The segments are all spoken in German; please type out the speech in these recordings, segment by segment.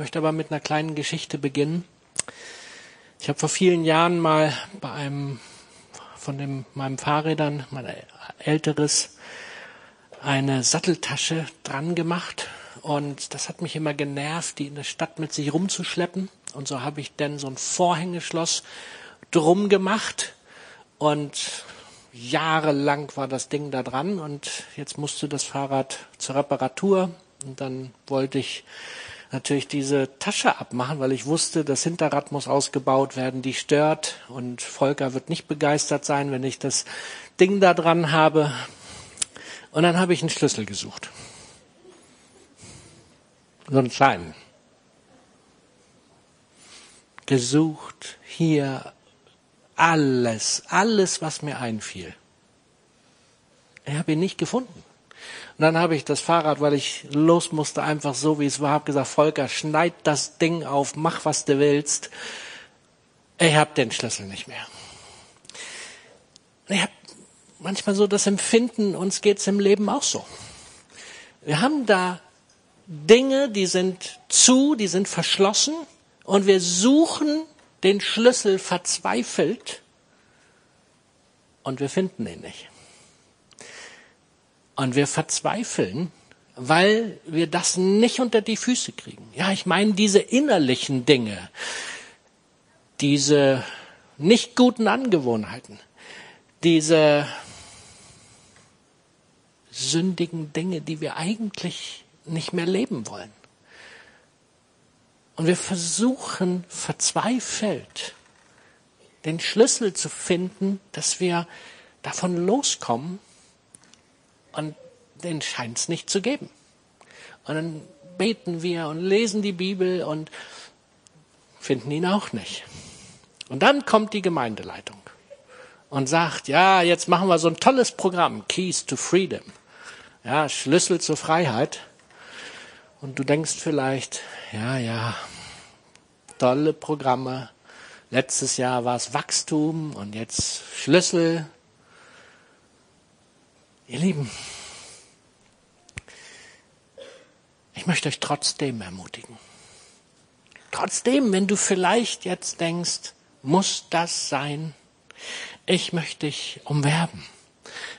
möchte aber mit einer kleinen Geschichte beginnen. Ich habe vor vielen Jahren mal bei einem von dem, meinem Fahrrädern, mein älteres, eine Satteltasche dran gemacht. Und das hat mich immer genervt, die in der Stadt mit sich rumzuschleppen. Und so habe ich dann so ein Vorhängeschloss drum gemacht. Und jahrelang war das Ding da dran. Und jetzt musste das Fahrrad zur Reparatur. Und dann wollte ich natürlich diese Tasche abmachen, weil ich wusste, das Hinterrad muss ausgebaut werden, die stört und Volker wird nicht begeistert sein, wenn ich das Ding da dran habe. Und dann habe ich einen Schlüssel gesucht. So einen kleinen. Gesucht, hier, alles, alles, was mir einfiel. Ich habe ihn nicht gefunden. Und dann habe ich das Fahrrad, weil ich los musste, einfach so wie es war, habe gesagt, Volker, schneid das Ding auf, mach was du willst. Ich habe den Schlüssel nicht mehr. Ich habe manchmal so das Empfinden, uns geht's im Leben auch so. Wir haben da Dinge, die sind zu, die sind verschlossen und wir suchen den Schlüssel verzweifelt und wir finden ihn nicht. Und wir verzweifeln, weil wir das nicht unter die Füße kriegen. Ja, ich meine diese innerlichen Dinge, diese nicht guten Angewohnheiten, diese sündigen Dinge, die wir eigentlich nicht mehr leben wollen. Und wir versuchen verzweifelt, den Schlüssel zu finden, dass wir davon loskommen und den scheint es nicht zu geben. Und dann beten wir und lesen die Bibel und finden ihn auch nicht. Und dann kommt die Gemeindeleitung und sagt, ja, jetzt machen wir so ein tolles Programm, Keys to Freedom. Ja, Schlüssel zur Freiheit. Und du denkst vielleicht, ja, ja, tolle Programme. Letztes Jahr war es Wachstum und jetzt Schlüssel Ihr Lieben, ich möchte euch trotzdem ermutigen. Trotzdem, wenn du vielleicht jetzt denkst, muss das sein? Ich möchte dich umwerben,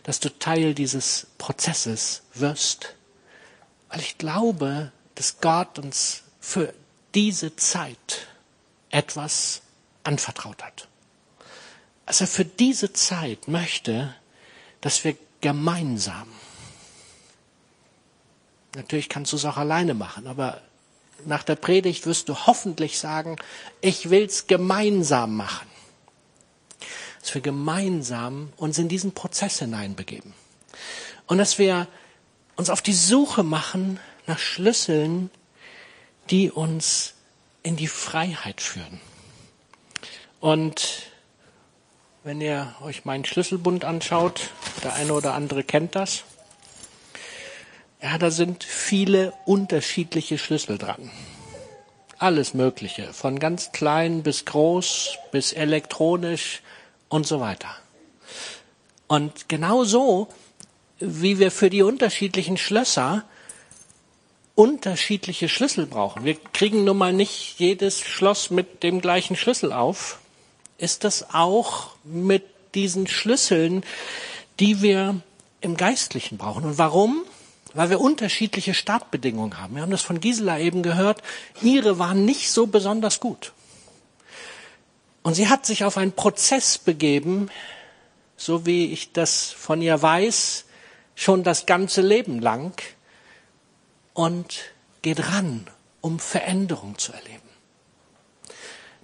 dass du Teil dieses Prozesses wirst, weil ich glaube, dass Gott uns für diese Zeit etwas anvertraut hat. Er für diese Zeit möchte, dass wir gemeinsam. Natürlich kannst du es auch alleine machen, aber nach der Predigt wirst du hoffentlich sagen, ich will's gemeinsam machen. Dass wir gemeinsam uns in diesen Prozess hineinbegeben. Und dass wir uns auf die Suche machen nach Schlüsseln, die uns in die Freiheit führen. Und wenn ihr euch meinen Schlüsselbund anschaut, der eine oder andere kennt das. Ja, da sind viele unterschiedliche Schlüssel dran. Alles Mögliche, von ganz klein bis groß, bis elektronisch und so weiter. Und genau so, wie wir für die unterschiedlichen Schlösser unterschiedliche Schlüssel brauchen. Wir kriegen nun mal nicht jedes Schloss mit dem gleichen Schlüssel auf, ist das auch mit diesen Schlüsseln, die wir im Geistlichen brauchen. Und warum? Weil wir unterschiedliche Startbedingungen haben. Wir haben das von Gisela eben gehört. Ihre waren nicht so besonders gut. Und sie hat sich auf einen Prozess begeben, so wie ich das von ihr weiß, schon das ganze Leben lang und geht ran, um Veränderung zu erleben.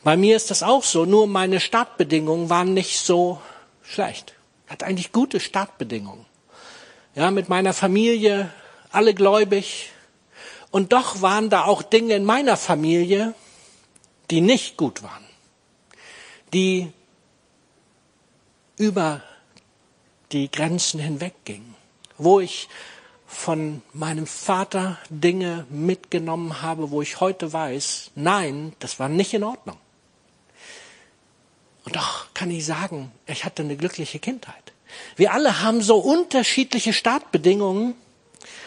Bei mir ist das auch so, nur meine Startbedingungen waren nicht so schlecht. Ich hatte eigentlich gute Startbedingungen. Ja, mit meiner Familie, alle gläubig. Und doch waren da auch Dinge in meiner Familie, die nicht gut waren. Die über die Grenzen hinweggingen. Wo ich von meinem Vater Dinge mitgenommen habe, wo ich heute weiß, nein, das war nicht in Ordnung. Und doch kann ich sagen, ich hatte eine glückliche Kindheit. Wir alle haben so unterschiedliche Startbedingungen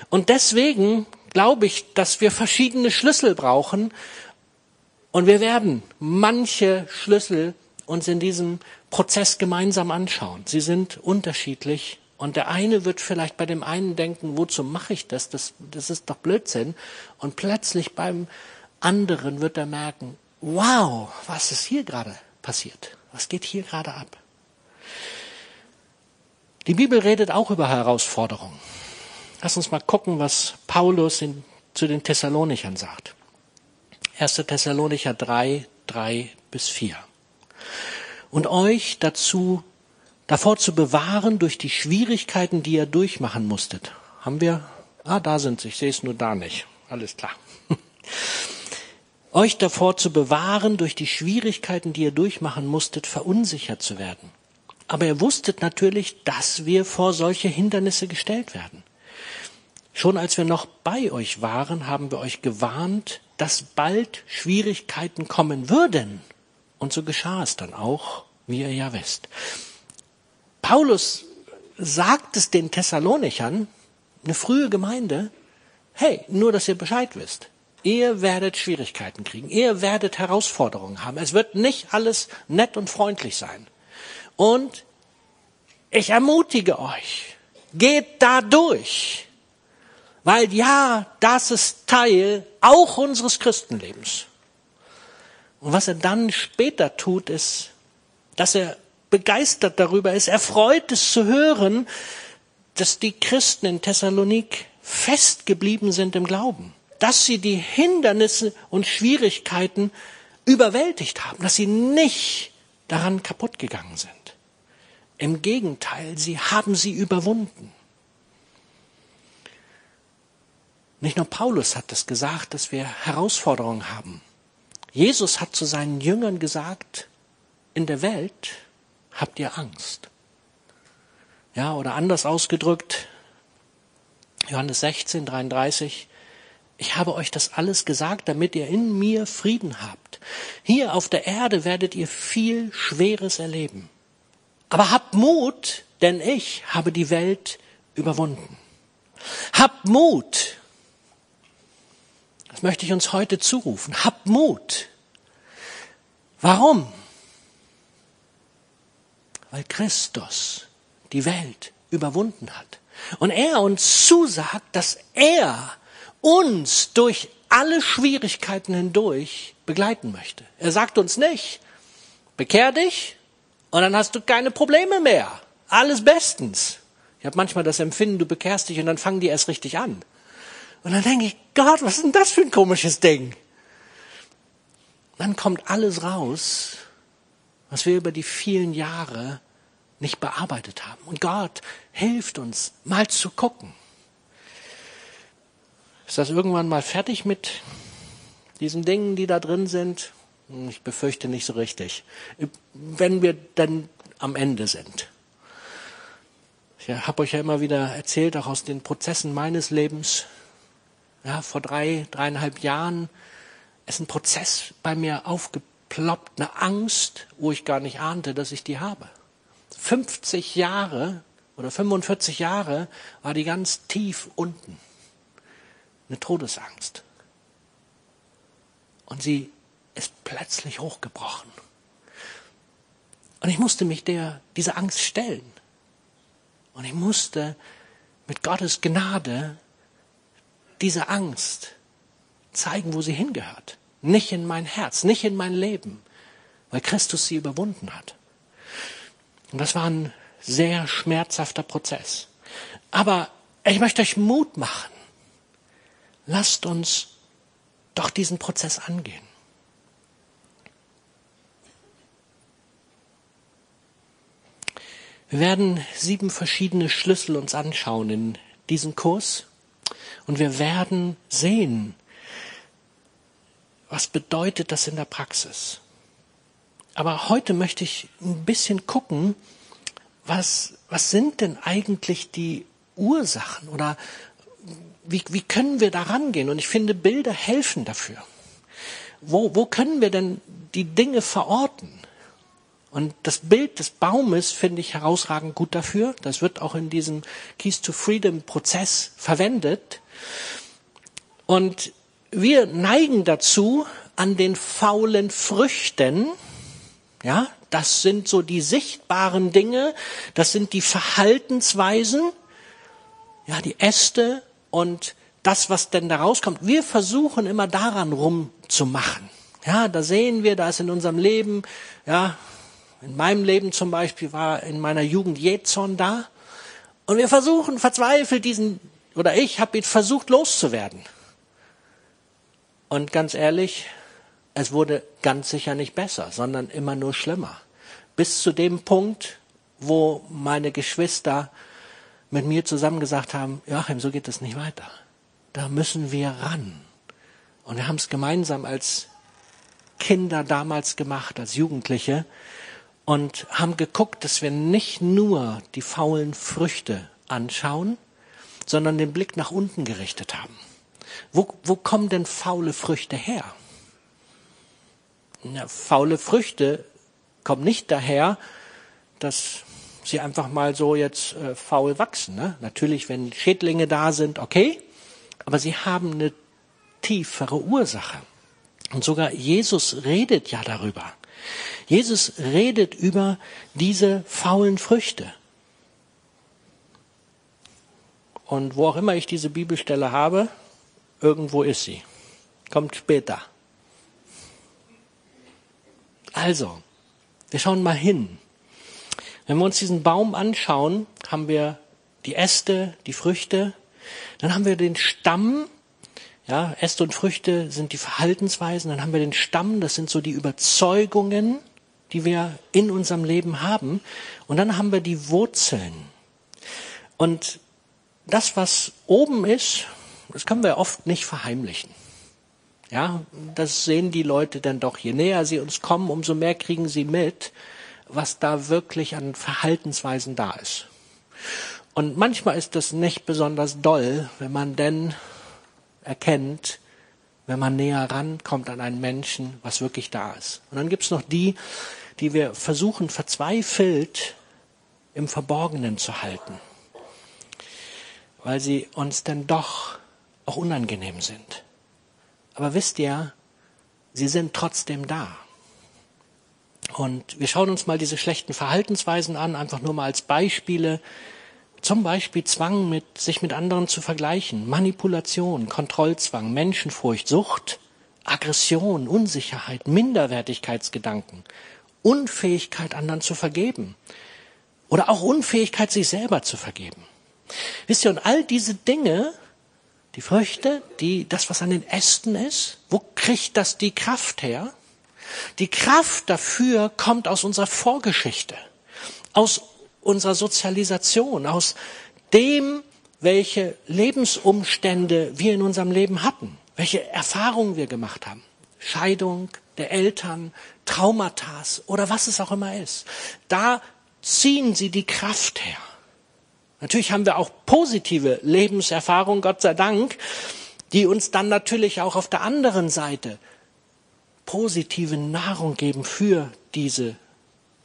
und deswegen glaube ich, dass wir verschiedene Schlüssel brauchen und wir werden manche Schlüssel uns in diesem Prozess gemeinsam anschauen. Sie sind unterschiedlich und der eine wird vielleicht bei dem einen denken, wozu mache ich das? das? Das ist doch Blödsinn. Und plötzlich beim anderen wird er merken, wow, was ist hier gerade passiert? Was geht hier gerade ab? Die Bibel redet auch über Herausforderungen. Lass uns mal gucken, was Paulus in, zu den Thessalonichern sagt. 1. Thessalonicher 3, 3 bis 4. Und euch dazu, davor zu bewahren durch die Schwierigkeiten, die ihr durchmachen musstet. Haben wir? Ah, da sind sie. Ich sehe es nur da nicht. Alles klar. euch davor zu bewahren durch die Schwierigkeiten, die ihr durchmachen musstet, verunsichert zu werden. Aber ihr wusstet natürlich, dass wir vor solche Hindernisse gestellt werden. Schon als wir noch bei euch waren, haben wir euch gewarnt, dass bald Schwierigkeiten kommen würden. Und so geschah es dann auch, wie ihr ja wisst. Paulus sagt es den Thessalonichern, eine frühe Gemeinde, hey, nur dass ihr Bescheid wisst. Ihr werdet Schwierigkeiten kriegen, ihr werdet Herausforderungen haben. Es wird nicht alles nett und freundlich sein. Und ich ermutige euch, geht da durch. Weil ja, das ist Teil auch unseres Christenlebens. Und was er dann später tut, ist, dass er begeistert darüber ist, erfreut es zu hören, dass die Christen in Thessalonik festgeblieben sind im Glauben, dass sie die Hindernisse und Schwierigkeiten überwältigt haben, dass sie nicht daran kaputt gegangen sind. Im Gegenteil, sie haben sie überwunden. Nicht nur Paulus hat es gesagt, dass wir Herausforderungen haben. Jesus hat zu seinen Jüngern gesagt, in der Welt habt ihr Angst. Ja, oder anders ausgedrückt, Johannes 16, 33, ich habe euch das alles gesagt, damit ihr in mir Frieden habt. Hier auf der Erde werdet ihr viel Schweres erleben. Aber habt Mut, denn ich habe die Welt überwunden. Habt Mut, das möchte ich uns heute zurufen. Habt Mut. Warum? Weil Christus die Welt überwunden hat. Und er uns zusagt, dass er uns durch alle Schwierigkeiten hindurch begleiten möchte. Er sagt uns nicht, bekehr dich und dann hast du keine Probleme mehr. Alles bestens. Ich habe manchmal das Empfinden, du bekehrst dich und dann fangen die erst richtig an. Und dann denke ich, Gott, was ist denn das für ein komisches Ding? Dann kommt alles raus, was wir über die vielen Jahre nicht bearbeitet haben. Und Gott hilft uns, mal zu gucken. Ist das irgendwann mal fertig mit diesen Dingen, die da drin sind? Hm, ich befürchte nicht so richtig. Wenn wir dann am Ende sind. Ich habe euch ja immer wieder erzählt, auch aus den Prozessen meines Lebens, ja, vor drei, dreieinhalb Jahren ist ein Prozess bei mir aufgeploppt, eine Angst, wo ich gar nicht ahnte, dass ich die habe. 50 Jahre oder 45 Jahre war die ganz tief unten. Eine Todesangst. Und sie ist plötzlich hochgebrochen. Und ich musste mich der, dieser Angst stellen. Und ich musste mit Gottes Gnade diese Angst zeigen, wo sie hingehört. Nicht in mein Herz, nicht in mein Leben, weil Christus sie überwunden hat. Und das war ein sehr schmerzhafter Prozess. Aber ich möchte euch Mut machen. Lasst uns doch diesen Prozess angehen. Wir werden sieben verschiedene Schlüssel uns anschauen in diesem Kurs. Und wir werden sehen, was bedeutet das in der Praxis. Aber heute möchte ich ein bisschen gucken, was, was sind denn eigentlich die Ursachen oder wie, wie können wir da rangehen? Und ich finde, Bilder helfen dafür. Wo, wo können wir denn die Dinge verorten? Und das Bild des Baumes finde ich herausragend gut dafür. Das wird auch in diesem Keys to Freedom Prozess verwendet. Und wir neigen dazu, an den faulen Früchten, ja, das sind so die sichtbaren Dinge, das sind die Verhaltensweisen, ja, die Äste und das, was denn da rauskommt. Wir versuchen immer daran rumzumachen. Ja, da sehen wir, da ist in unserem Leben, ja, in meinem Leben zum Beispiel war in meiner Jugend Jezorn da. Und wir versuchen verzweifelt diesen, oder ich habe ihn versucht loszuwerden. Und ganz ehrlich, es wurde ganz sicher nicht besser, sondern immer nur schlimmer. Bis zu dem Punkt, wo meine Geschwister mit mir zusammen gesagt haben, Joachim, so geht es nicht weiter. Da müssen wir ran. Und wir haben es gemeinsam als Kinder damals gemacht, als Jugendliche, und haben geguckt, dass wir nicht nur die faulen Früchte anschauen, sondern den Blick nach unten gerichtet haben. Wo, wo kommen denn faule Früchte her? Ja, faule Früchte kommen nicht daher, dass sie einfach mal so jetzt äh, faul wachsen. Ne? Natürlich, wenn Schädlinge da sind, okay, aber sie haben eine tiefere Ursache. Und sogar Jesus redet ja darüber. Jesus redet über diese faulen Früchte. Und wo auch immer ich diese Bibelstelle habe, irgendwo ist sie. Kommt später. Also, wir schauen mal hin. Wenn wir uns diesen Baum anschauen, haben wir die Äste, die Früchte, dann haben wir den Stamm, ja, Äste und Früchte sind die Verhaltensweisen, dann haben wir den Stamm, das sind so die Überzeugungen, die wir in unserem Leben haben, und dann haben wir die Wurzeln. Und das, was oben ist, das können wir oft nicht verheimlichen. Ja, das sehen die Leute dann doch. Je näher sie uns kommen, umso mehr kriegen sie mit, was da wirklich an Verhaltensweisen da ist. Und manchmal ist das nicht besonders doll, wenn man denn erkennt, wenn man näher rankommt an einen Menschen, was wirklich da ist. Und dann gibt's noch die, die wir versuchen verzweifelt im Verborgenen zu halten, weil sie uns dann doch auch unangenehm sind. Aber wisst ihr, sie sind trotzdem da. Und wir schauen uns mal diese schlechten Verhaltensweisen an, einfach nur mal als Beispiele. Zum Beispiel Zwang, mit, sich mit anderen zu vergleichen, Manipulation, Kontrollzwang, Menschenfurcht, Sucht, Aggression, Unsicherheit, Minderwertigkeitsgedanken, Unfähigkeit, anderen zu vergeben. Oder auch Unfähigkeit, sich selber zu vergeben. Wisst ihr, und all diese Dinge die Früchte, die, das, was an den Ästen ist, wo kriegt das die Kraft her? Die Kraft dafür kommt aus unserer Vorgeschichte, aus unserer Sozialisation, aus dem, welche Lebensumstände wir in unserem Leben hatten, welche Erfahrungen wir gemacht haben. Scheidung der Eltern, Traumata oder was es auch immer ist. Da ziehen sie die Kraft her. Natürlich haben wir auch positive Lebenserfahrungen, Gott sei Dank, die uns dann natürlich auch auf der anderen Seite positive Nahrung geben für diese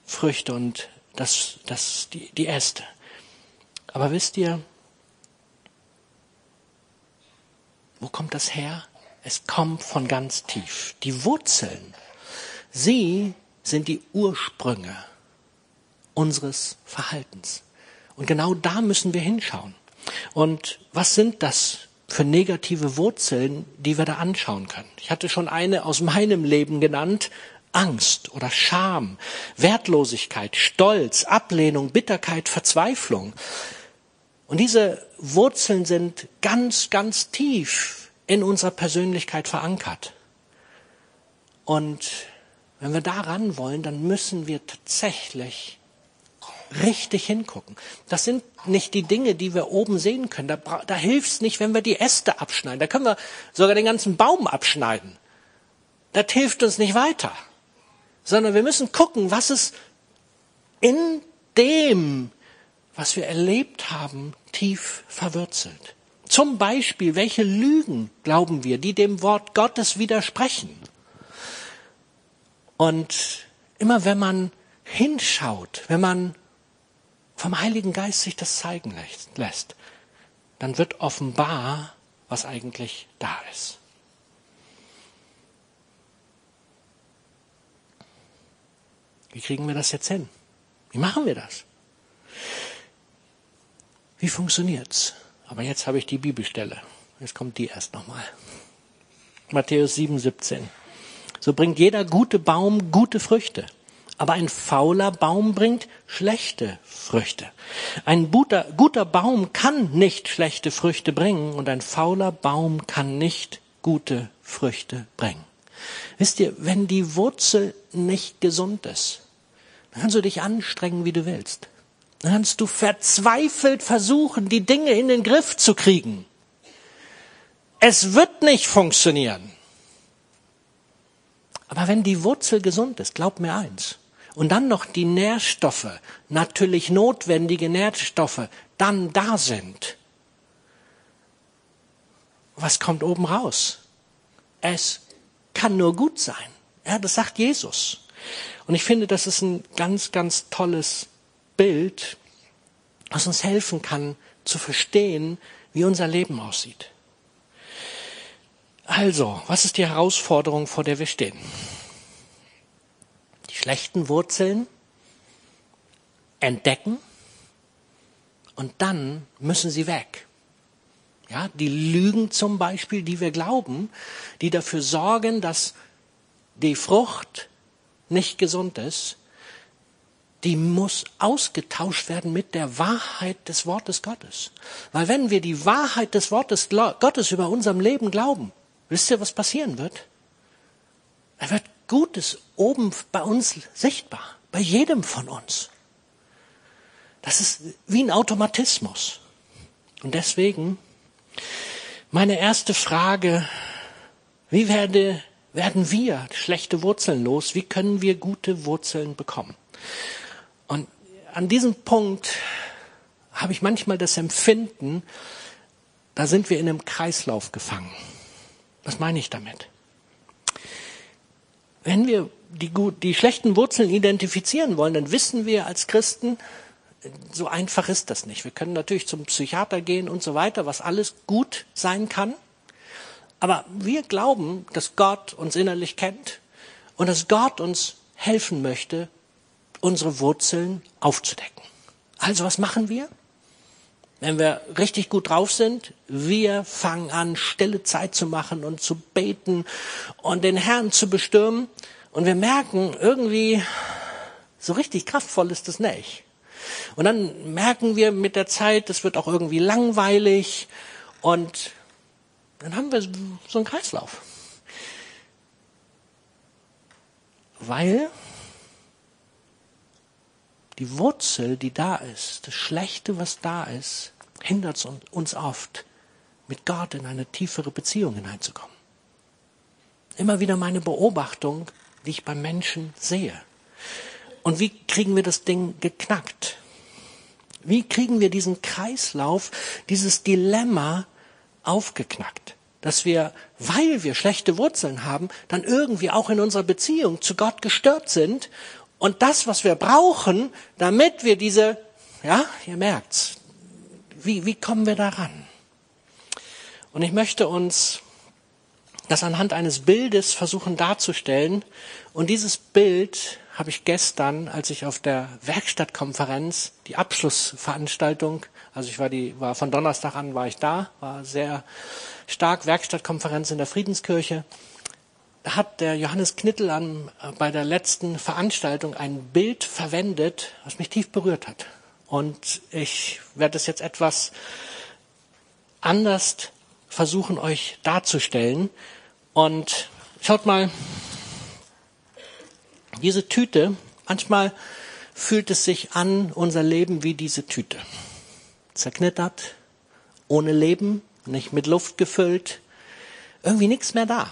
Früchte und das, das, die, die Äste. Aber wisst ihr, wo kommt das her? Es kommt von ganz tief. Die Wurzeln, sie sind die Ursprünge unseres Verhaltens. Und genau da müssen wir hinschauen. Und was sind das für negative Wurzeln, die wir da anschauen können? Ich hatte schon eine aus meinem Leben genannt. Angst oder Scham, Wertlosigkeit, Stolz, Ablehnung, Bitterkeit, Verzweiflung. Und diese Wurzeln sind ganz, ganz tief in unserer Persönlichkeit verankert. Und wenn wir daran wollen, dann müssen wir tatsächlich richtig hingucken. Das sind nicht die Dinge, die wir oben sehen können. Da, da hilft es nicht, wenn wir die Äste abschneiden. Da können wir sogar den ganzen Baum abschneiden. Das hilft uns nicht weiter. Sondern wir müssen gucken, was ist in dem, was wir erlebt haben, tief verwurzelt. Zum Beispiel, welche Lügen glauben wir, die dem Wort Gottes widersprechen? Und immer wenn man hinschaut, wenn man vom Heiligen Geist sich das zeigen lässt, dann wird offenbar, was eigentlich da ist. Wie kriegen wir das jetzt hin? Wie machen wir das? Wie funktioniert's? Aber jetzt habe ich die Bibelstelle. Jetzt kommt die erst nochmal. Matthäus 7, 17. So bringt jeder gute Baum gute Früchte. Aber ein fauler Baum bringt schlechte Früchte. Ein guter, guter Baum kann nicht schlechte Früchte bringen und ein fauler Baum kann nicht gute Früchte bringen. Wisst ihr, wenn die Wurzel nicht gesund ist, dann kannst du dich anstrengen, wie du willst. Dann kannst du verzweifelt versuchen, die Dinge in den Griff zu kriegen. Es wird nicht funktionieren. Aber wenn die Wurzel gesund ist, glaub mir eins, und dann noch die Nährstoffe, natürlich notwendige Nährstoffe, dann da sind, was kommt oben raus? Es kann nur gut sein. Ja, das sagt Jesus. Und ich finde, das ist ein ganz, ganz tolles Bild, was uns helfen kann zu verstehen, wie unser Leben aussieht. Also, was ist die Herausforderung, vor der wir stehen? Die schlechten Wurzeln entdecken und dann müssen sie weg. Ja, die Lügen zum Beispiel, die wir glauben, die dafür sorgen, dass die Frucht nicht gesund ist, die muss ausgetauscht werden mit der Wahrheit des Wortes Gottes. Weil wenn wir die Wahrheit des Wortes Gottes über unserem Leben glauben, wisst ihr, was passieren wird? Er wird Gutes oben bei uns sichtbar, bei jedem von uns. Das ist wie ein Automatismus. Und deswegen meine erste Frage, wie werde werden wir schlechte Wurzeln los? Wie können wir gute Wurzeln bekommen? Und an diesem Punkt habe ich manchmal das Empfinden, da sind wir in einem Kreislauf gefangen. Was meine ich damit? Wenn wir die, die schlechten Wurzeln identifizieren wollen, dann wissen wir als Christen, so einfach ist das nicht. Wir können natürlich zum Psychiater gehen und so weiter, was alles gut sein kann. Aber wir glauben, dass Gott uns innerlich kennt und dass Gott uns helfen möchte, unsere Wurzeln aufzudecken. Also was machen wir? Wenn wir richtig gut drauf sind, wir fangen an, stille Zeit zu machen und zu beten und den Herrn zu bestürmen. Und wir merken irgendwie, so richtig kraftvoll ist es nicht. Und dann merken wir mit der Zeit, es wird auch irgendwie langweilig und dann haben wir so einen Kreislauf. Weil die Wurzel, die da ist, das Schlechte, was da ist, hindert uns oft, mit Gott in eine tiefere Beziehung hineinzukommen. Immer wieder meine Beobachtung, die ich beim Menschen sehe. Und wie kriegen wir das Ding geknackt? Wie kriegen wir diesen Kreislauf, dieses Dilemma aufgeknackt. Dass wir, weil wir schlechte Wurzeln haben, dann irgendwie auch in unserer Beziehung zu Gott gestört sind. Und das, was wir brauchen, damit wir diese, ja, ihr merkt's, wie, wie kommen wir daran? Und ich möchte uns das anhand eines Bildes versuchen darzustellen. Und dieses Bild habe ich gestern, als ich auf der Werkstattkonferenz die Abschlussveranstaltung, also ich war die, war von Donnerstag an war ich da, war sehr stark Werkstattkonferenz in der Friedenskirche. Hat der Johannes Knittel an, bei der letzten Veranstaltung ein Bild verwendet, was mich tief berührt hat. Und ich werde es jetzt etwas anders versuchen, euch darzustellen. Und schaut mal, diese Tüte, manchmal fühlt es sich an, unser Leben wie diese Tüte. Zerknittert, ohne Leben, nicht mit Luft gefüllt, irgendwie nichts mehr da.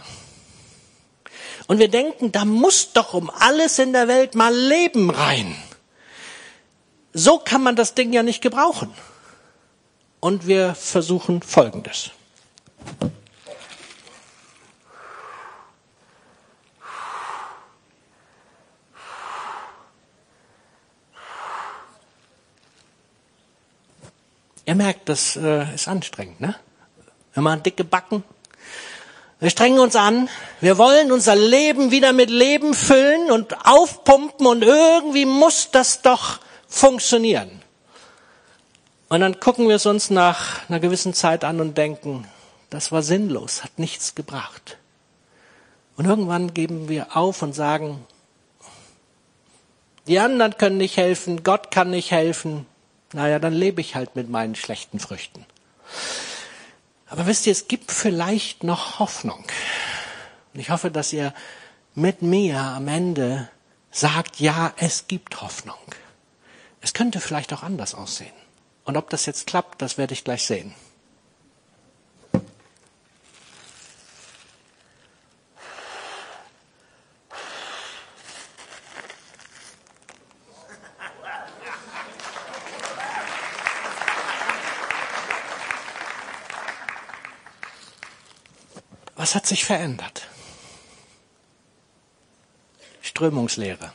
Und wir denken, da muss doch um alles in der Welt mal Leben rein. So kann man das Ding ja nicht gebrauchen. Und wir versuchen Folgendes. Ihr merkt, das äh, ist anstrengend, ne? Wir machen dicke Backen. Wir strengen uns an. Wir wollen unser Leben wieder mit Leben füllen und aufpumpen und irgendwie muss das doch funktionieren. Und dann gucken wir es uns nach einer gewissen Zeit an und denken, das war sinnlos, hat nichts gebracht. Und irgendwann geben wir auf und sagen, die anderen können nicht helfen, Gott kann nicht helfen. Naja, dann lebe ich halt mit meinen schlechten Früchten. Aber wisst ihr, es gibt vielleicht noch Hoffnung. Und ich hoffe, dass ihr mit mir am Ende sagt, ja, es gibt Hoffnung. Es könnte vielleicht auch anders aussehen. Und ob das jetzt klappt, das werde ich gleich sehen. Was hat sich verändert? Strömungslehre.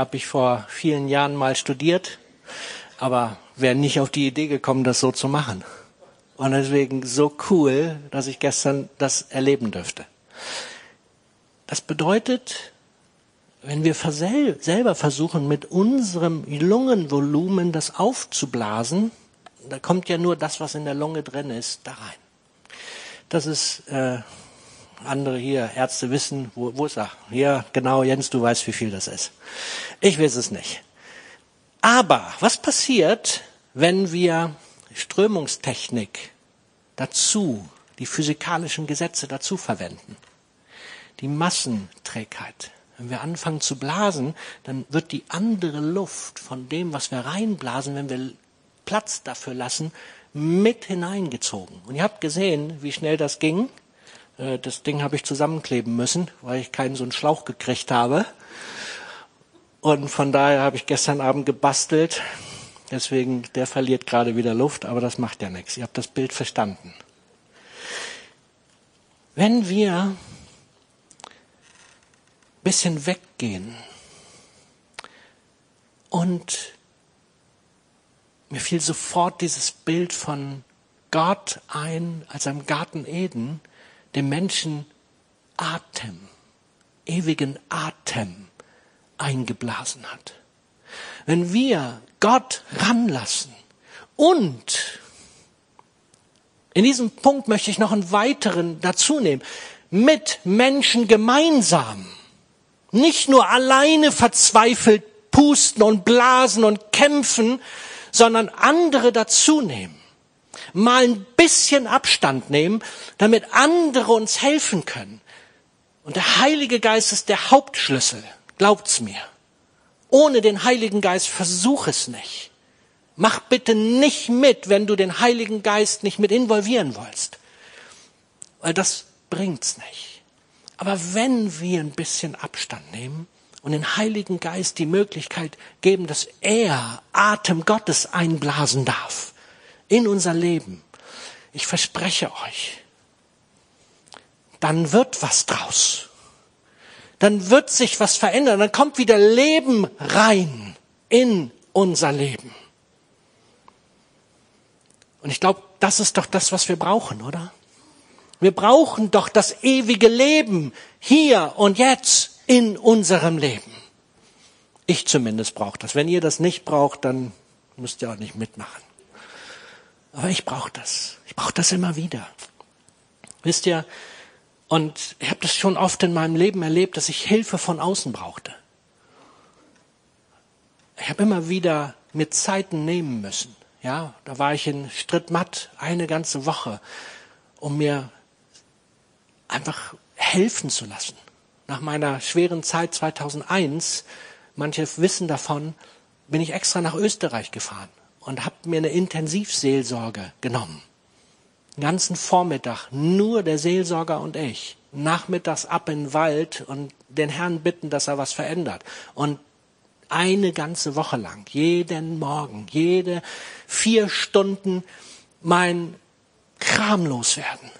Habe ich vor vielen Jahren mal studiert, aber wäre nicht auf die Idee gekommen, das so zu machen. Und deswegen so cool, dass ich gestern das erleben dürfte. Das bedeutet, wenn wir selber versuchen, mit unserem Lungenvolumen das aufzublasen, da kommt ja nur das, was in der Lunge drin ist, da rein. Das ist äh, andere hier, Ärzte wissen, wo, wo ist er? Hier, genau, Jens, du weißt, wie viel das ist. Ich weiß es nicht. Aber was passiert, wenn wir Strömungstechnik dazu, die physikalischen Gesetze dazu verwenden? Die Massenträgheit. Wenn wir anfangen zu blasen, dann wird die andere Luft von dem, was wir reinblasen, wenn wir Platz dafür lassen, mit hineingezogen. Und ihr habt gesehen, wie schnell das ging. Äh, das Ding habe ich zusammenkleben müssen, weil ich keinen so einen Schlauch gekriegt habe. Und von daher habe ich gestern Abend gebastelt. Deswegen, der verliert gerade wieder Luft, aber das macht ja nichts. Ihr habt das Bild verstanden. Wenn wir ein bisschen weggehen und mir fiel sofort dieses Bild von Gott ein, als am Garten Eden, dem Menschen Atem, ewigen Atem eingeblasen hat. Wenn wir Gott ranlassen und in diesem Punkt möchte ich noch einen weiteren dazu nehmen, mit Menschen gemeinsam, nicht nur alleine verzweifelt pusten und blasen und kämpfen, sondern andere dazu nehmen. Mal ein bisschen Abstand nehmen, damit andere uns helfen können. Und der Heilige Geist ist der Hauptschlüssel. Glaubt's mir. Ohne den Heiligen Geist versuch es nicht. Mach bitte nicht mit, wenn du den Heiligen Geist nicht mit involvieren willst. Weil das bringt's nicht. Aber wenn wir ein bisschen Abstand nehmen, und den Heiligen Geist die Möglichkeit geben, dass er Atem Gottes einblasen darf in unser Leben. Ich verspreche euch, dann wird was draus. Dann wird sich was verändern. Dann kommt wieder Leben rein in unser Leben. Und ich glaube, das ist doch das, was wir brauchen, oder? Wir brauchen doch das ewige Leben hier und jetzt in unserem Leben. Ich zumindest brauche das. Wenn ihr das nicht braucht, dann müsst ihr auch nicht mitmachen. Aber ich brauche das. Ich brauche das immer wieder. Wisst ihr, und ich habe das schon oft in meinem Leben erlebt, dass ich Hilfe von außen brauchte. Ich habe immer wieder mir Zeiten nehmen müssen. Ja, da war ich in Strittmatt eine ganze Woche, um mir einfach helfen zu lassen nach meiner schweren Zeit 2001, manche wissen davon, bin ich extra nach Österreich gefahren und habe mir eine Intensivseelsorge genommen. Den ganzen Vormittag nur der Seelsorger und ich. Nachmittags ab in den Wald und den Herrn bitten, dass er was verändert. Und eine ganze Woche lang, jeden Morgen, jede vier Stunden mein Kram loswerden.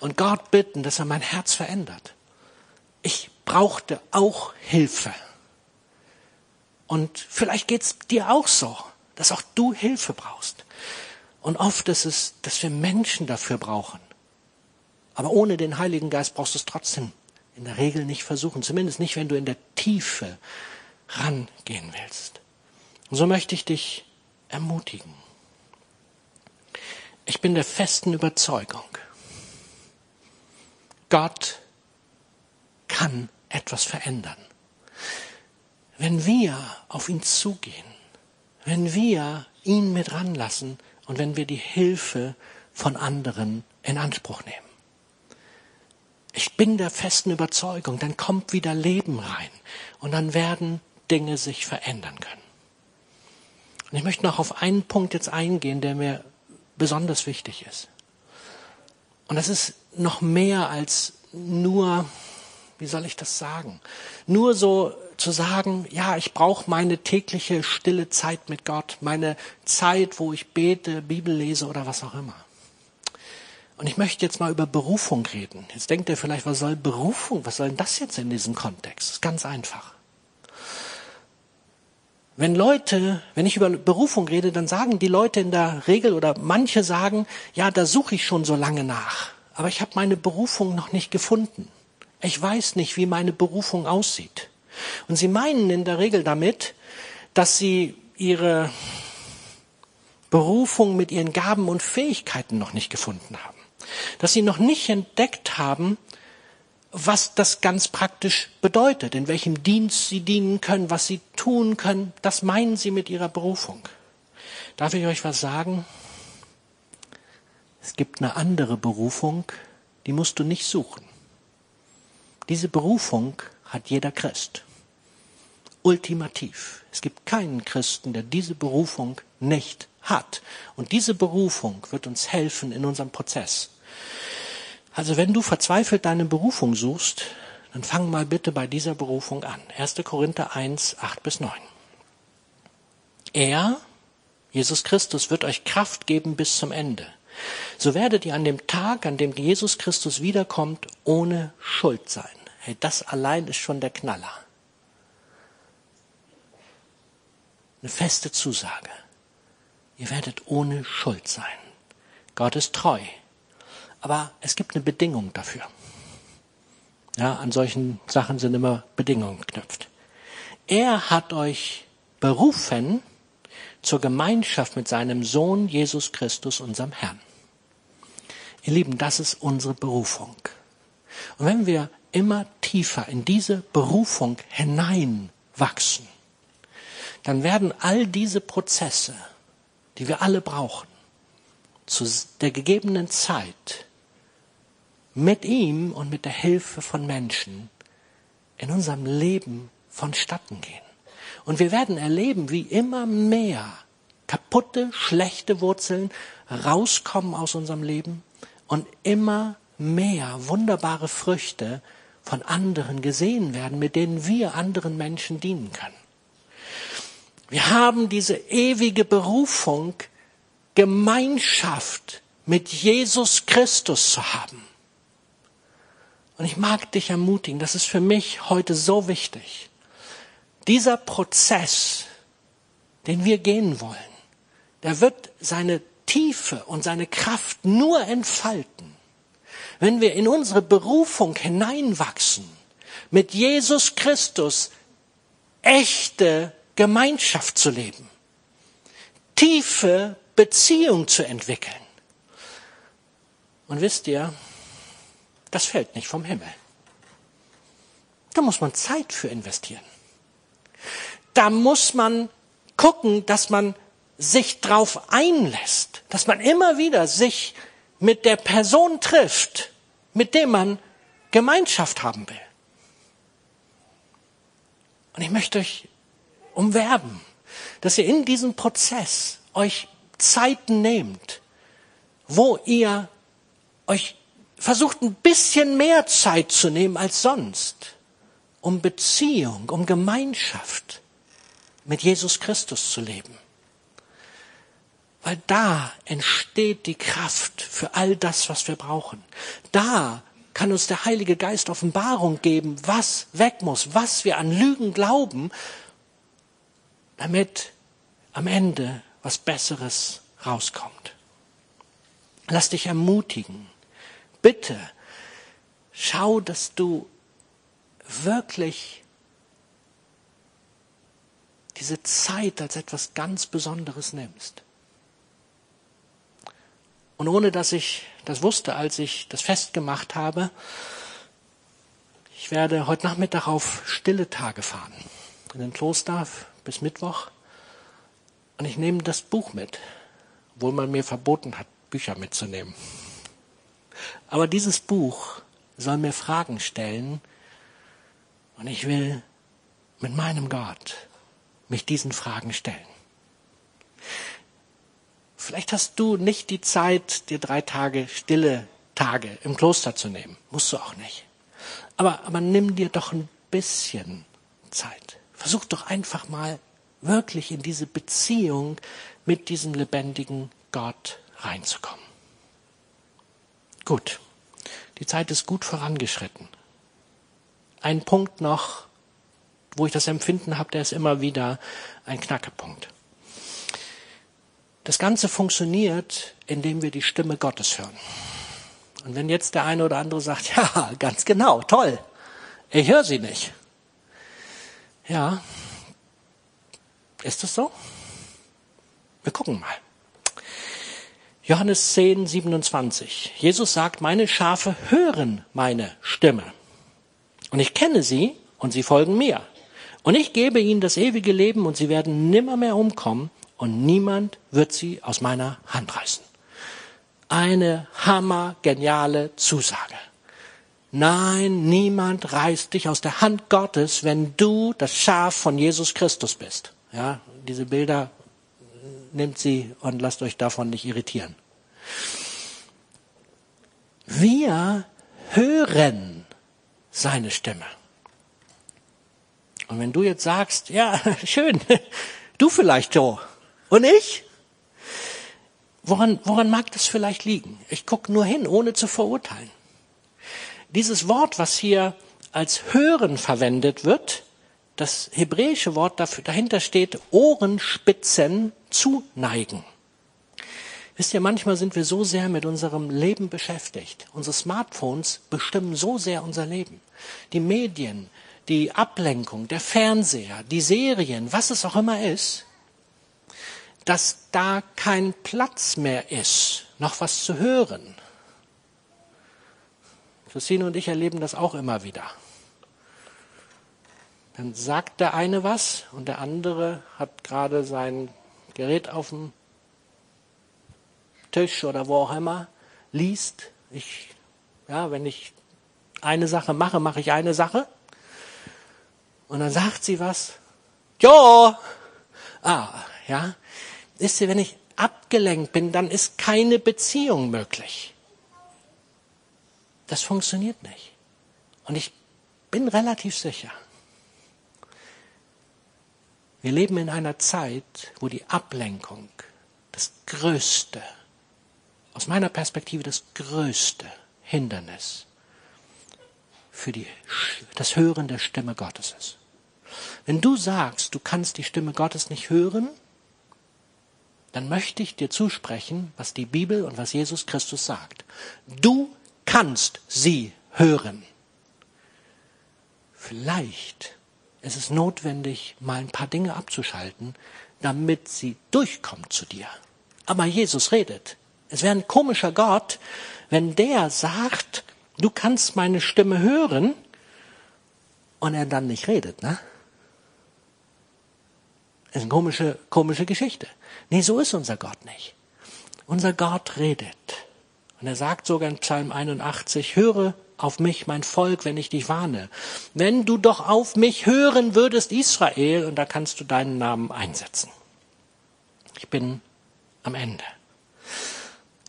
Und Gott bitten, dass er mein Herz verändert ich brauchte auch Hilfe. Und vielleicht geht's dir auch so, dass auch du Hilfe brauchst. Und oft ist es, dass wir Menschen dafür brauchen. Aber ohne den Heiligen Geist brauchst du es trotzdem in der Regel nicht versuchen. Zumindest nicht, wenn du in der Tiefe rangehen willst. Und so möchte ich dich ermutigen. Ich bin der festen Überzeugung, Gott kann etwas verändern. Wenn wir auf ihn zugehen, wenn wir ihn mit ranlassen und wenn wir die Hilfe von anderen in Anspruch nehmen. Ich bin der festen Überzeugung, dann kommt wieder Leben rein und dann werden Dinge sich verändern können. Und ich möchte noch auf einen Punkt jetzt eingehen, der mir besonders wichtig ist. Und das ist noch mehr als nur, wie soll ich das sagen, nur so zu sagen, ja, ich brauche meine tägliche stille Zeit mit Gott, meine Zeit, wo ich bete, Bibel lese oder was auch immer. Und ich möchte jetzt mal über Berufung reden. Jetzt denkt ihr vielleicht, was soll Berufung, was soll denn das jetzt in diesem Kontext? Das ist ganz einfach. Wenn Leute, wenn ich über Berufung rede, dann sagen die Leute in der Regel oder manche sagen, ja, da suche ich schon so lange nach, aber ich habe meine Berufung noch nicht gefunden. Ich weiß nicht, wie meine Berufung aussieht. Und sie meinen in der Regel damit, dass sie ihre Berufung mit ihren Gaben und Fähigkeiten noch nicht gefunden haben. Dass sie noch nicht entdeckt haben, was das ganz praktisch bedeutet, in welchem Dienst sie dienen können, was sie tun können. Das meinen sie mit ihrer Berufung. Darf ich euch was sagen? Es gibt eine andere Berufung, die musst du nicht suchen. Diese Berufung hat jeder Christ. Ultimativ. Es gibt keinen Christen, der diese Berufung nicht hat. Und diese Berufung wird uns helfen in unserem Prozess. Also wenn du verzweifelt deine Berufung suchst, dann fang mal bitte bei dieser Berufung an. 1. Korinther 1, 8 bis 9. Er, Jesus Christus, wird euch Kraft geben bis zum Ende. So werdet ihr an dem Tag, an dem Jesus Christus wiederkommt, ohne Schuld sein. Hey, das allein ist schon der Knaller. Eine feste Zusage. Ihr werdet ohne Schuld sein. Gott ist treu. Aber es gibt eine Bedingung dafür. Ja, an solchen Sachen sind immer Bedingungen geknüpft. Er hat euch berufen zur Gemeinschaft mit seinem Sohn Jesus Christus, unserem Herrn. Ihr Lieben, das ist unsere Berufung. Und wenn wir immer tiefer in diese Berufung hineinwachsen, dann werden all diese Prozesse, die wir alle brauchen, zu der gegebenen Zeit mit ihm und mit der Hilfe von Menschen in unserem Leben vonstatten gehen. Und wir werden erleben, wie immer mehr kaputte, schlechte Wurzeln rauskommen aus unserem Leben und immer mehr wunderbare Früchte von anderen gesehen werden, mit denen wir anderen Menschen dienen können. Wir haben diese ewige Berufung, Gemeinschaft mit Jesus Christus zu haben. Und ich mag dich ermutigen, das ist für mich heute so wichtig. Dieser Prozess, den wir gehen wollen, der wird seine Tiefe und seine Kraft nur entfalten, wenn wir in unsere Berufung hineinwachsen, mit Jesus Christus echte Gemeinschaft zu leben, tiefe Beziehung zu entwickeln. Und wisst ihr, das fällt nicht vom Himmel. Da muss man Zeit für investieren. Da muss man gucken, dass man sich drauf einlässt, dass man immer wieder sich mit der Person trifft, mit dem man Gemeinschaft haben will. Und ich möchte euch umwerben, dass ihr in diesem Prozess euch Zeiten nehmt, wo ihr euch versucht ein bisschen mehr Zeit zu nehmen als sonst, um Beziehung, um Gemeinschaft mit Jesus Christus zu leben. Weil da entsteht die Kraft für all das, was wir brauchen. Da kann uns der Heilige Geist Offenbarung geben, was weg muss, was wir an Lügen glauben, damit am Ende was Besseres rauskommt. Lass dich ermutigen. Bitte, schau, dass du wirklich diese Zeit als etwas ganz Besonderes nimmst. Und ohne dass ich das wusste, als ich das Fest gemacht habe, ich werde heute Nachmittag auf stille Tage fahren. In den Kloster bis Mittwoch. Und ich nehme das Buch mit, obwohl man mir verboten hat, Bücher mitzunehmen. Aber dieses Buch soll mir Fragen stellen und ich will mit meinem Gott mich diesen Fragen stellen. Vielleicht hast du nicht die Zeit, dir drei Tage stille Tage im Kloster zu nehmen. Musst du auch nicht. Aber, aber nimm dir doch ein bisschen Zeit. Versuch doch einfach mal wirklich in diese Beziehung mit diesem lebendigen Gott reinzukommen. Gut, die Zeit ist gut vorangeschritten. Ein Punkt noch, wo ich das Empfinden habe, der ist immer wieder ein Knackepunkt. Das Ganze funktioniert, indem wir die Stimme Gottes hören. Und wenn jetzt der eine oder andere sagt, ja, ganz genau, toll, ich höre sie nicht. Ja, ist das so? Wir gucken mal. Johannes 10, 27. Jesus sagt, meine Schafe hören meine Stimme. Und ich kenne sie und sie folgen mir. Und ich gebe ihnen das ewige Leben und sie werden nimmermehr umkommen und niemand wird sie aus meiner Hand reißen. Eine hammergeniale Zusage. Nein, niemand reißt dich aus der Hand Gottes, wenn du das Schaf von Jesus Christus bist. Ja, diese Bilder nimmt sie und lasst euch davon nicht irritieren. Wir hören seine Stimme. Und wenn du jetzt sagst, ja, schön, du vielleicht so und ich, woran, woran mag das vielleicht liegen? Ich gucke nur hin, ohne zu verurteilen. Dieses Wort, was hier als hören verwendet wird, das hebräische Wort dafür, dahinter steht Ohrenspitzen zuneigen. Wisst ihr, manchmal sind wir so sehr mit unserem Leben beschäftigt. Unsere Smartphones bestimmen so sehr unser Leben. Die Medien, die Ablenkung, der Fernseher, die Serien, was es auch immer ist, dass da kein Platz mehr ist, noch was zu hören. Christine und ich erleben das auch immer wieder. Dann sagt der eine was und der andere hat gerade sein Gerät auf dem Tisch oder wo auch immer, liest. Ich, ja, wenn ich eine Sache mache, mache ich eine Sache. Und dann sagt sie was. Jo! Ah, ja. Wisst ihr, wenn ich abgelenkt bin, dann ist keine Beziehung möglich. Das funktioniert nicht. Und ich bin relativ sicher, wir leben in einer Zeit, wo die Ablenkung das größte, aus meiner Perspektive das größte Hindernis für die, das Hören der Stimme Gottes ist. Wenn du sagst, du kannst die Stimme Gottes nicht hören, dann möchte ich dir zusprechen, was die Bibel und was Jesus Christus sagt. Du kannst sie hören. Vielleicht es ist notwendig, mal ein paar Dinge abzuschalten, damit sie durchkommt zu dir. Aber Jesus redet. Es wäre ein komischer Gott, wenn der sagt, du kannst meine Stimme hören und er dann nicht redet, ne? Das ist eine komische, komische Geschichte. Nee, so ist unser Gott nicht. Unser Gott redet. Und er sagt sogar in Psalm 81, höre auf mich, mein Volk, wenn ich dich warne. Wenn du doch auf mich hören würdest, Israel, und da kannst du deinen Namen einsetzen. Ich bin am Ende.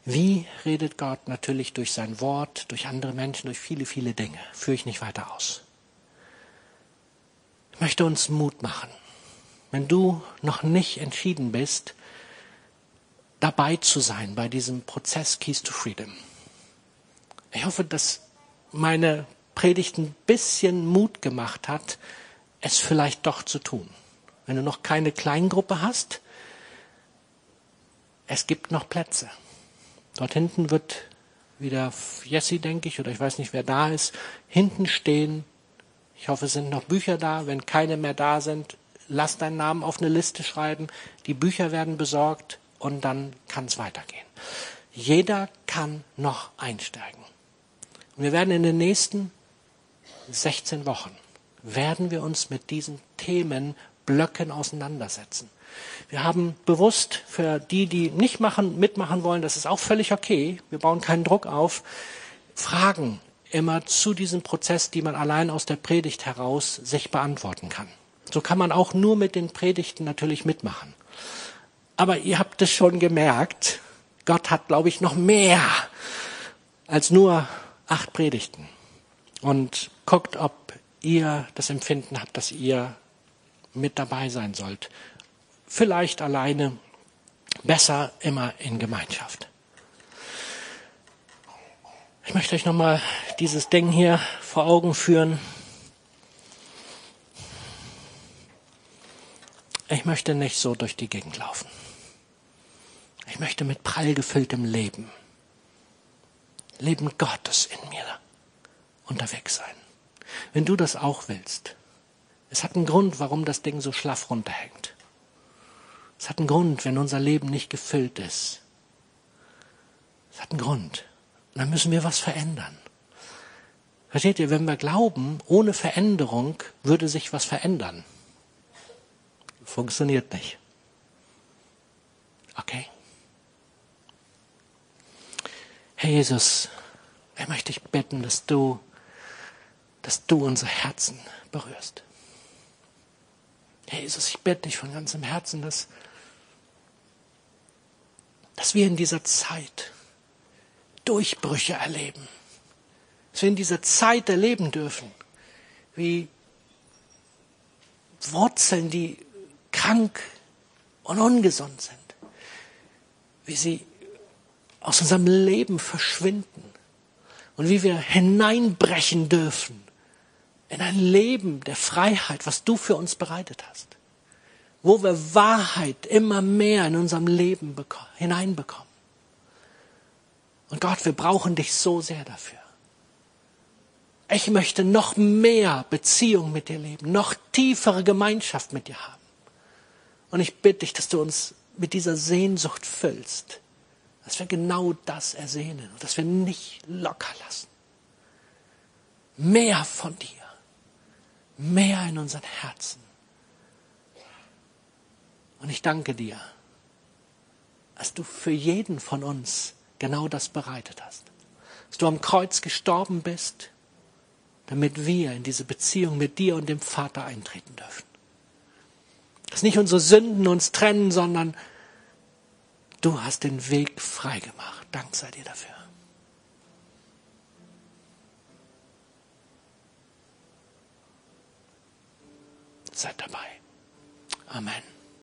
Wie redet Gott? Natürlich durch sein Wort, durch andere Menschen, durch viele, viele Dinge. Führe ich nicht weiter aus. Ich möchte uns Mut machen. Wenn du noch nicht entschieden bist, dabei zu sein bei diesem Prozess Keys to Freedom. Ich hoffe, dass meine Predigt ein bisschen Mut gemacht hat, es vielleicht doch zu tun. Wenn du noch keine Kleingruppe hast, es gibt noch Plätze. Dort hinten wird wieder Jesse, denke ich, oder ich weiß nicht, wer da ist, hinten stehen. Ich hoffe, es sind noch Bücher da. Wenn keine mehr da sind, lass deinen Namen auf eine Liste schreiben. Die Bücher werden besorgt und dann kann es weitergehen. Jeder kann noch einsteigen. Wir werden in den nächsten 16 Wochen werden wir uns mit diesen Themenblöcken auseinandersetzen. Wir haben bewusst für die, die nicht machen, mitmachen wollen, das ist auch völlig okay. Wir bauen keinen Druck auf. Fragen immer zu diesem Prozess, die man allein aus der Predigt heraus sich beantworten kann. So kann man auch nur mit den Predigten natürlich mitmachen. Aber ihr habt es schon gemerkt, Gott hat, glaube ich, noch mehr als nur acht Predigten. Und guckt, ob ihr das Empfinden habt, dass ihr mit dabei sein sollt vielleicht alleine, besser immer in Gemeinschaft. Ich möchte euch nochmal dieses Ding hier vor Augen führen. Ich möchte nicht so durch die Gegend laufen. Ich möchte mit prall gefülltem Leben, Leben Gottes in mir unterwegs sein. Wenn du das auch willst, es hat einen Grund, warum das Ding so schlaff runterhängt. Es hat einen Grund, wenn unser Leben nicht gefüllt ist. Es hat einen Grund. Und dann müssen wir was verändern. Versteht ihr, wenn wir glauben, ohne Veränderung würde sich was verändern. Funktioniert nicht. Okay. Herr Jesus, ich möchte dich bitten, dass du, dass du unser Herzen berührst. Herr Jesus, ich bitte dich von ganzem Herzen, dass dass wir in dieser Zeit Durchbrüche erleben. Dass wir in dieser Zeit erleben dürfen, wie Wurzeln, die krank und ungesund sind, wie sie aus unserem Leben verschwinden und wie wir hineinbrechen dürfen in ein Leben der Freiheit, was du für uns bereitet hast wo wir Wahrheit immer mehr in unserem Leben hineinbekommen. Und Gott, wir brauchen dich so sehr dafür. Ich möchte noch mehr Beziehung mit dir leben, noch tiefere Gemeinschaft mit dir haben. Und ich bitte dich, dass du uns mit dieser Sehnsucht füllst, dass wir genau das ersehnen und dass wir nicht locker lassen. Mehr von dir, mehr in unseren Herzen und ich danke dir, dass du für jeden von uns genau das bereitet hast. Dass du am Kreuz gestorben bist, damit wir in diese Beziehung mit dir und dem Vater eintreten dürfen. Dass nicht unsere Sünden uns trennen, sondern du hast den Weg frei gemacht. Dank sei dir dafür. Seid dabei. Amen.